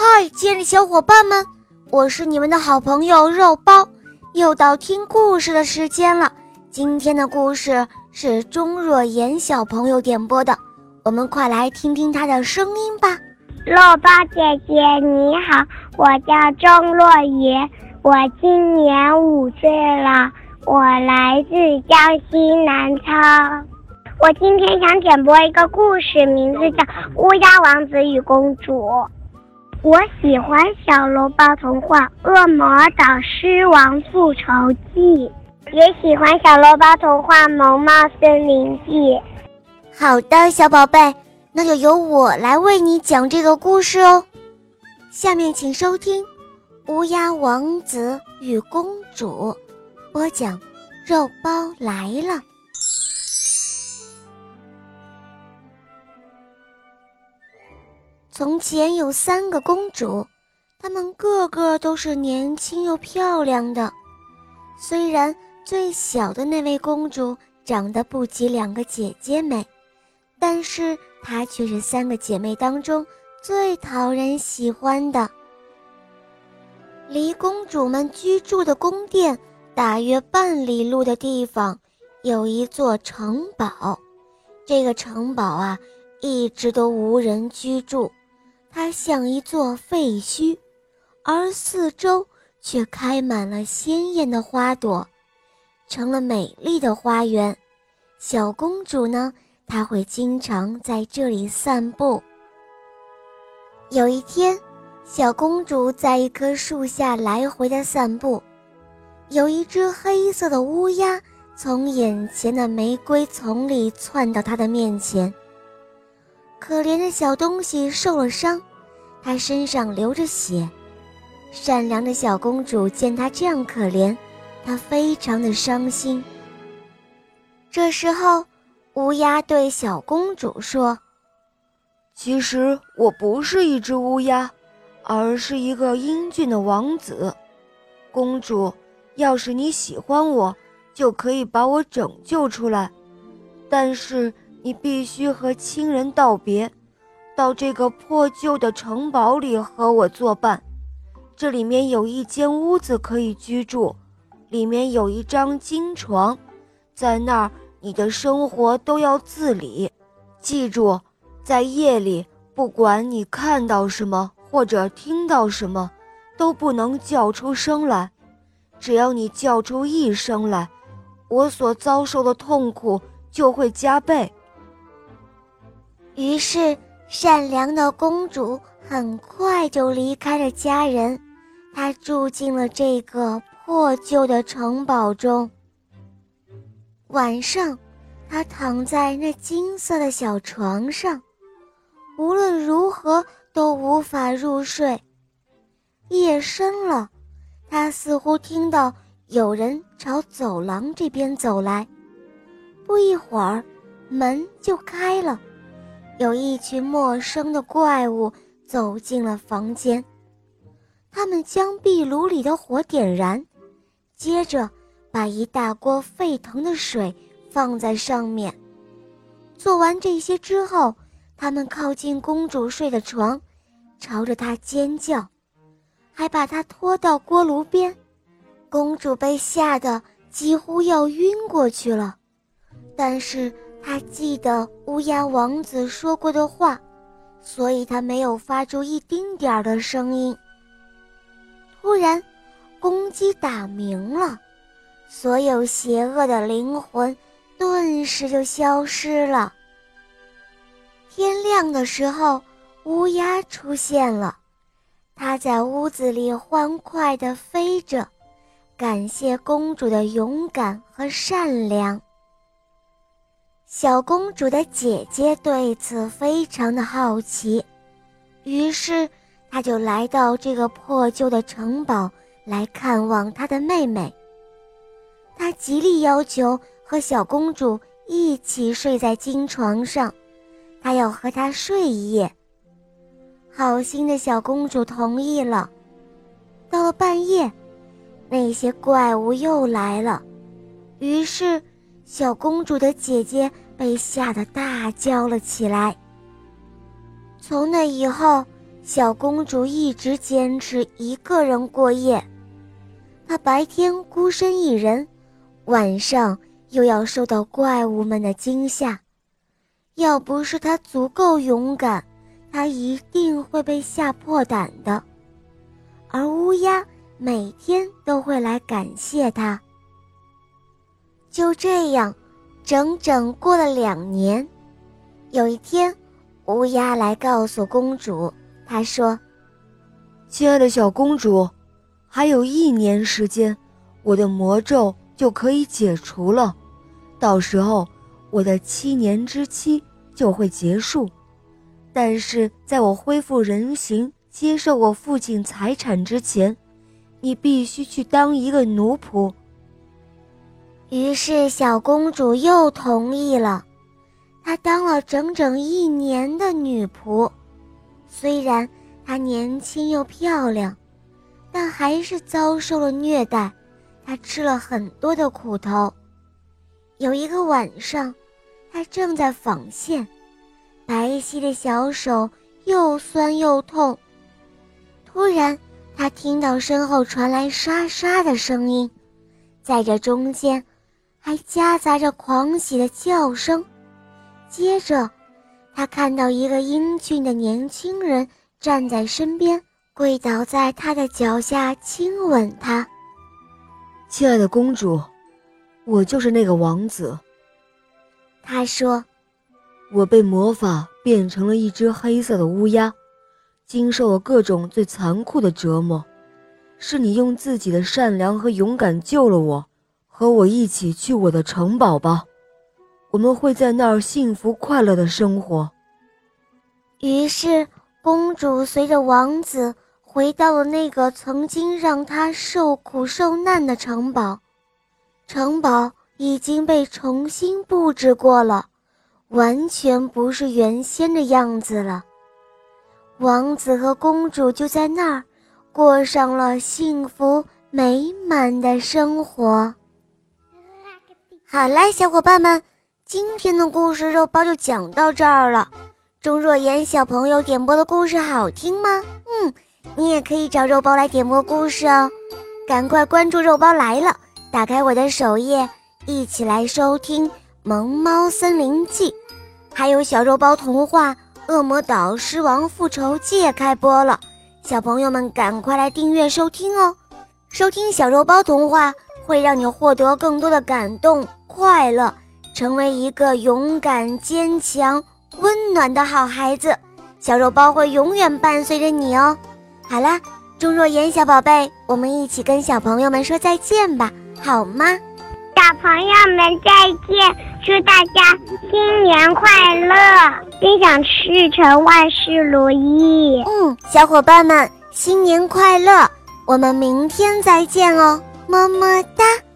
嗨，亲爱的小伙伴们，我是你们的好朋友肉包，又到听故事的时间了。今天的故事是钟若言小朋友点播的，我们快来听听他的声音吧。肉包姐姐你好，我叫钟若言，我今年五岁了，我来自江西南昌。我今天想点播一个故事，名字叫《乌鸦王子与公主》。我喜欢小笼包童话《恶魔岛狮王复仇记》，也喜欢小笼包童话《萌猫森林记》。好的，小宝贝，那就由我来为你讲这个故事哦。下面请收听《乌鸦王子与公主》，播讲肉包来了。从前有三个公主，她们个个都是年轻又漂亮的。虽然最小的那位公主长得不及两个姐姐美，但是她却是三个姐妹当中最讨人喜欢的。离公主们居住的宫殿大约半里路的地方，有一座城堡。这个城堡啊，一直都无人居住。它像一座废墟，而四周却开满了鲜艳的花朵，成了美丽的花园。小公主呢，她会经常在这里散步。有一天，小公主在一棵树下来回的散步，有一只黑色的乌鸦从眼前的玫瑰丛里窜到她的面前。可怜的小东西受了伤，它身上流着血。善良的小公主见它这样可怜，她非常的伤心。这时候，乌鸦对小公主说：“其实我不是一只乌鸦，而是一个英俊的王子。公主，要是你喜欢我，就可以把我拯救出来。但是……”你必须和亲人道别，到这个破旧的城堡里和我作伴。这里面有一间屋子可以居住，里面有一张金床，在那儿你的生活都要自理。记住，在夜里，不管你看到什么或者听到什么，都不能叫出声来。只要你叫出一声来，我所遭受的痛苦就会加倍。于是，善良的公主很快就离开了家人，她住进了这个破旧的城堡中。晚上，她躺在那金色的小床上，无论如何都无法入睡。夜深了，她似乎听到有人朝走廊这边走来，不一会儿，门就开了。有一群陌生的怪物走进了房间，他们将壁炉里的火点燃，接着把一大锅沸腾的水放在上面。做完这些之后，他们靠近公主睡的床，朝着她尖叫，还把她拖到锅炉边。公主被吓得几乎要晕过去了，但是。他记得乌鸦王子说过的话，所以他没有发出一丁点儿的声音。突然，公鸡打鸣了，所有邪恶的灵魂顿时就消失了。天亮的时候，乌鸦出现了，它在屋子里欢快地飞着，感谢公主的勇敢和善良。小公主的姐姐对此非常的好奇，于是她就来到这个破旧的城堡来看望她的妹妹。她极力要求和小公主一起睡在金床上，她要和她睡一夜。好心的小公主同意了。到了半夜，那些怪物又来了，于是。小公主的姐姐被吓得大叫了起来。从那以后，小公主一直坚持一个人过夜。她白天孤身一人，晚上又要受到怪物们的惊吓。要不是她足够勇敢，她一定会被吓破胆的。而乌鸦每天都会来感谢她。就这样，整整过了两年。有一天，乌鸦来告诉公主，她说：“亲爱的小公主，还有一年时间，我的魔咒就可以解除了。到时候，我的七年之期就会结束。但是，在我恢复人形、接受我父亲财产之前，你必须去当一个奴仆。”于是，小公主又同意了。她当了整整一年的女仆，虽然她年轻又漂亮，但还是遭受了虐待。她吃了很多的苦头。有一个晚上，她正在纺线，白皙的小手又酸又痛。突然，她听到身后传来沙沙的声音，在这中间，还夹杂着狂喜的叫声。接着，他看到一个英俊的年轻人站在身边，跪倒在他的脚下亲吻他。亲爱的公主，我就是那个王子。他说：“我被魔法变成了一只黑色的乌鸦，经受了各种最残酷的折磨。是你用自己的善良和勇敢救了我，和我一起去我的城堡吧。”我们会在那儿幸福快乐的生活。于是，公主随着王子回到了那个曾经让她受苦受难的城堡。城堡已经被重新布置过了，完全不是原先的样子了。王子和公主就在那儿过上了幸福美满的生活。好啦，小伙伴们。今天的故事肉包就讲到这儿了。钟若言小朋友点播的故事好听吗？嗯，你也可以找肉包来点播故事哦。赶快关注肉包来了，打开我的首页，一起来收听《萌猫森林记》，还有小肉包童话《恶魔岛狮王复仇记》也开播了，小朋友们赶快来订阅收听哦。收听小肉包童话会让你获得更多的感动快乐。成为一个勇敢、坚强、温暖的好孩子，小肉包会永远伴随着你哦。好啦，钟若言小宝贝，我们一起跟小朋友们说再见吧，好吗？小朋友们再见，祝大家新年快乐，心想事成，万事如意。嗯，小伙伴们新年快乐，我们明天再见哦，么么哒。